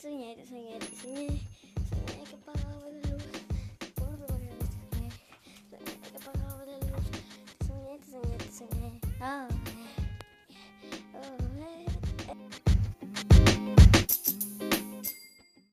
Soñar, soñar, soñar. Soñar que apagaba la luz. Soñar que apagaba la luz. Ah.